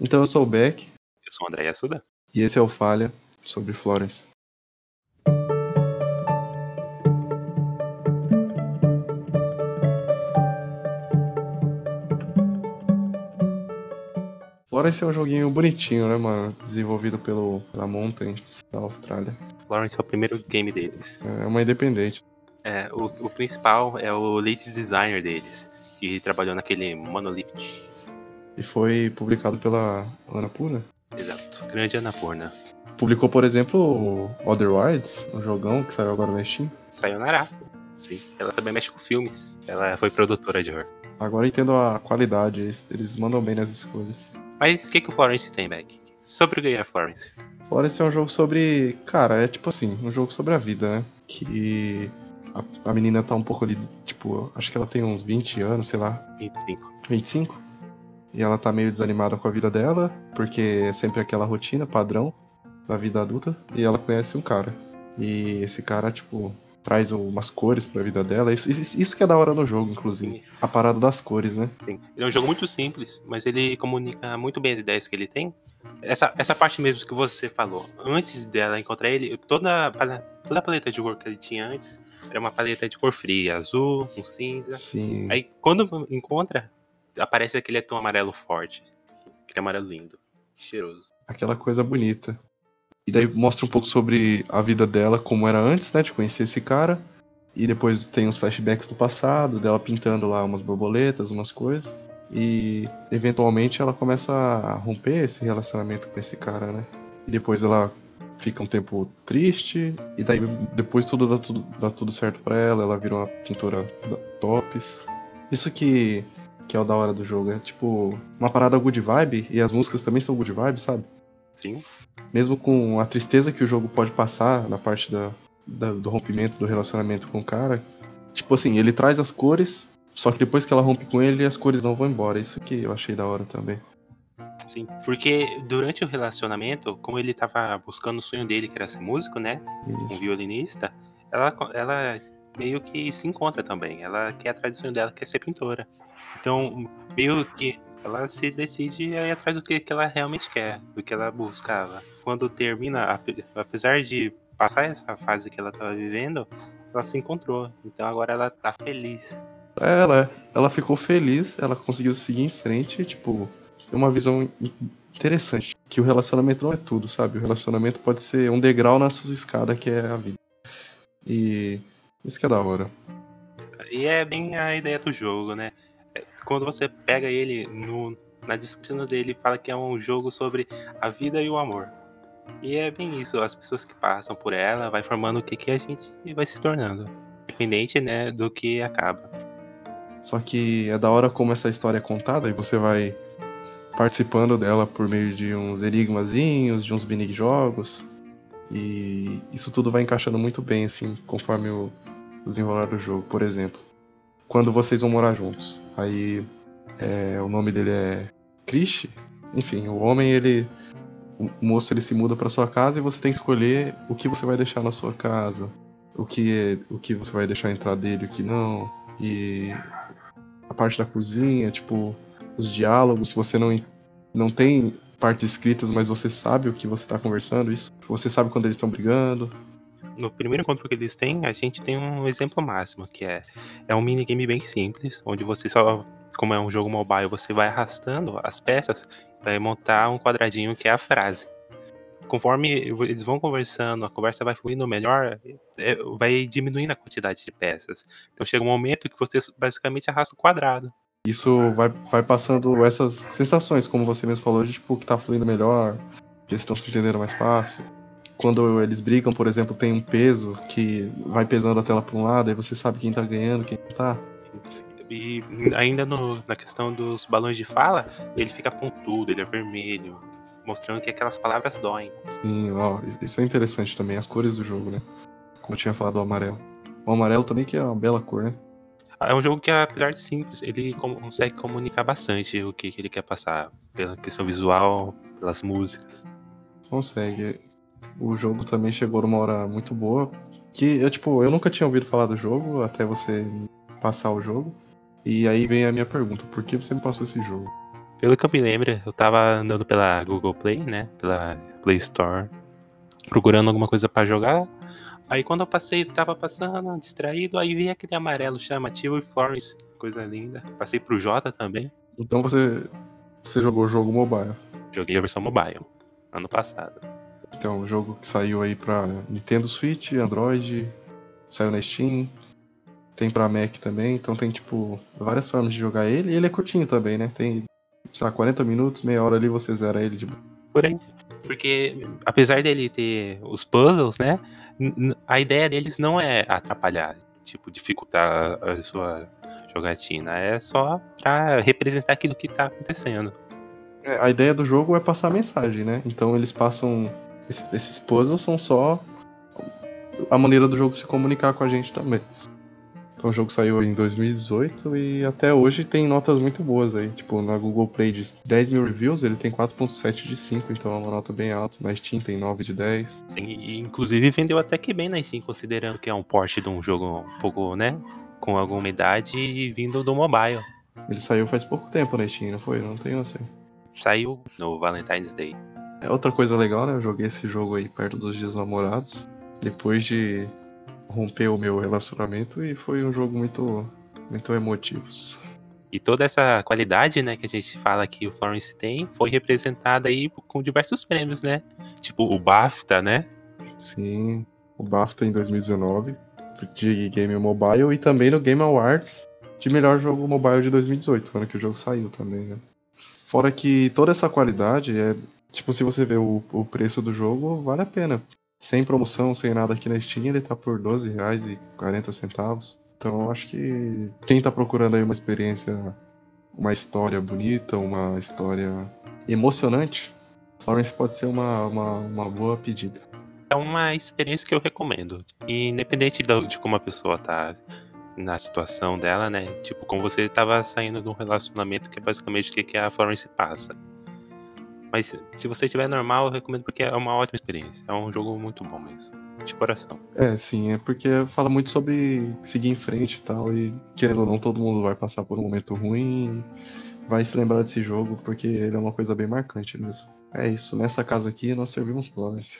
Então eu sou o Beck. Eu sou o André Assuda. E esse é o Falha sobre Florence. Florence é um joguinho bonitinho, né, mano? Desenvolvido pelo, pela Mountains, da Austrália. Florence é o primeiro game deles. É uma independente. É, o, o principal é o lead designer deles, que trabalhou naquele Monolith. E foi publicado pela Annapurna? Exato, grande Annapurna. Publicou, por exemplo, o Other Wilds, um jogão que saiu agora no Steam. Saiu na Ará. Sim, ela também mexe com filmes. Ela foi produtora de horror. Agora entendo a qualidade, eles, eles mandam bem nas escolhas. Mas o que, que o Florence tem, Beck? Sobre o que é Florence? Florence é um jogo sobre. Cara, é tipo assim, um jogo sobre a vida, né? Que a, a menina tá um pouco ali, tipo, acho que ela tem uns 20 anos, sei lá. 25. 25? E ela tá meio desanimada com a vida dela, porque é sempre aquela rotina padrão da vida adulta. E ela conhece um cara. E esse cara, tipo, traz umas cores pra vida dela. Isso, isso, isso que é da hora no jogo, inclusive. A parada das cores, né? Sim. Ele é um jogo muito simples, mas ele comunica muito bem as ideias que ele tem. Essa, essa parte mesmo que você falou, antes dela encontrar ele, toda, toda a paleta de cor que ele tinha antes era uma paleta de cor fria, azul, um cinza. Sim. Aí quando encontra, aparece aquele tom amarelo forte. Aquele amarelo lindo, cheiroso. aquela coisa bonita. E daí mostra um pouco sobre a vida dela, como era antes, né, de conhecer esse cara. E depois tem uns flashbacks do passado, dela pintando lá umas borboletas, umas coisas. E eventualmente ela começa a romper esse relacionamento com esse cara, né? E depois ela fica um tempo triste, e daí depois tudo dá tudo, dá tudo certo pra ela, ela vira uma pintora da- tops. Isso que, que é o da hora do jogo, é tipo uma parada good vibe, e as músicas também são good vibe, sabe? Sim, mesmo com a tristeza que o jogo pode passar na parte da, da- do rompimento do relacionamento com o cara, tipo assim, ele traz as cores, só que depois que ela rompe com ele, as cores não vão embora. Isso que eu achei da hora também. sim. Porque durante o relacionamento, como ele tava buscando o sonho dele, que era ser músico, né? um Isso. violinista, ela, ela meio que se encontra também. Ela quer atrás do sonho dela, quer ser pintora. Então, meio que ela se decide a ir atrás do que, que ela realmente quer, do que ela buscava. Quando termina, ape- apesar de passar essa fase que ela estava vivendo, ela se encontrou. Então agora ela tá feliz. Ela, ela ficou feliz, ela conseguiu seguir em frente, tipo, uma visão in- interessante. Que o relacionamento não é tudo, sabe? O relacionamento pode ser um degrau na sua escada, que é a vida. E isso que é da hora. E é bem a ideia do jogo, né? É, Quando você pega ele no, na descrição dele, fala que é um jogo sobre a vida e o amor. E é bem isso, as pessoas que passam por ela vai formando o que, que a gente vai se tornando. Independente, né, do que acaba. Só que é da hora como essa história é contada e você vai participando dela por meio de uns enigmazinhos, de uns mini jogos. E isso tudo vai encaixando muito bem, assim, conforme o desenrolar do jogo. Por exemplo, quando vocês vão morar juntos. Aí é, o nome dele é Krish. Enfim, o homem, ele. O moço ele se muda pra sua casa e você tem que escolher o que você vai deixar na sua casa. O que, é, o que você vai deixar entrar dele, o que não. E a parte da cozinha, tipo, os diálogos, se você não, não tem partes escritas, mas você sabe o que você tá conversando, isso. Você sabe quando eles estão brigando. No primeiro encontro que eles têm, a gente tem um exemplo máximo, que é, é um minigame bem simples, onde você só, como é um jogo mobile, você vai arrastando as peças, vai montar um quadradinho que é a frase. Conforme eles vão conversando, a conversa vai fluindo melhor, é, vai diminuindo a quantidade de peças. Então chega um momento que você basicamente arrasta o quadrado. Isso vai, vai passando essas sensações, como você mesmo falou, de tipo, que tá fluindo melhor, que eles estão se entendendo mais fácil. Quando eles brigam, por exemplo, tem um peso que vai pesando a tela pra um lado, aí você sabe quem tá ganhando, quem não tá. E ainda no- na questão dos balões de fala, ele fica pontudo, ele é vermelho, mostrando que aquelas palavras doem. Sim, ó, isso é interessante também, as cores do jogo, né? Como eu tinha falado do amarelo. O amarelo também que é uma bela cor, né? É um jogo que, apesar de simples, ele consegue comunicar bastante o que, que ele quer passar, pela questão visual, pelas músicas. Consegue. O jogo também chegou numa hora muito boa. Que eu, tipo, eu nunca tinha ouvido falar do jogo até você passar o jogo. E aí vem a minha pergunta, por que você me passou esse jogo? Pelo que eu me lembro, eu tava andando pela Google Play, né? Pela Play Store, procurando alguma coisa para jogar. Aí quando eu passei, tava passando, distraído, aí vi aquele amarelo chamativo e Florence, coisa linda. Passei pro Jota também. Então você, você jogou o jogo mobile. Joguei a versão mobile, ano passado. Então, o jogo que saiu aí pra Nintendo Switch, Android, saiu na Steam, tem pra Mac também, então tem tipo várias formas de jogar ele e ele é curtinho também, né? Tem, sei lá, 40 minutos, meia hora ali você zera ele de Por aí. Porque apesar dele ter os puzzles, né? A ideia deles não é atrapalhar, tipo, dificultar a sua jogatina. É só pra representar aquilo que tá acontecendo. É, a ideia do jogo é passar mensagem, né? Então eles passam. Esses puzzles são só a maneira do jogo se comunicar com a gente também. Então o jogo saiu em 2018 e até hoje tem notas muito boas aí. Tipo, na Google Play de 10 mil reviews, ele tem 4.7 de 5, então é uma nota bem alta. Na Steam tem 9 de 10. Sim, e inclusive vendeu até que bem na Steam, considerando que é um porte de um jogo um pouco, né? Com alguma idade e vindo do mobile. Ele saiu faz pouco tempo na Steam, não foi? Não tenho assim. Saiu no Valentine's Day. É outra coisa legal, né? Eu joguei esse jogo aí perto dos dias namorados. Depois de romper o meu relacionamento e foi um jogo muito, muito emotivo. E toda essa qualidade, né, que a gente fala que o Florence tem, foi representada aí com diversos prêmios, né? Tipo o BAFTA, né? Sim, o BAFTA em 2019 de Game Mobile e também no Game Awards de melhor jogo mobile de 2018, ano que o jogo saiu também, né? Fora que toda essa qualidade é, tipo, se você vê o, o preço do jogo, vale a pena sem promoção, sem nada aqui na Steam, ele tá por R$12,40. Então acho que quem tá procurando aí uma experiência, uma história bonita, uma história emocionante, Florence pode ser uma, uma, uma boa pedida. É uma experiência que eu recomendo. Independente de como a pessoa tá na situação dela, né? Tipo, como você estava saindo de um relacionamento que é basicamente o que a Florence passa. Mas se você estiver normal, eu recomendo porque é uma ótima experiência. É um jogo muito bom mesmo. De coração. É, sim, é porque fala muito sobre seguir em frente e tal. E querendo ou não, todo mundo vai passar por um momento ruim. Vai se lembrar desse jogo, porque ele é uma coisa bem marcante mesmo. É isso, nessa casa aqui nós servimos Florence.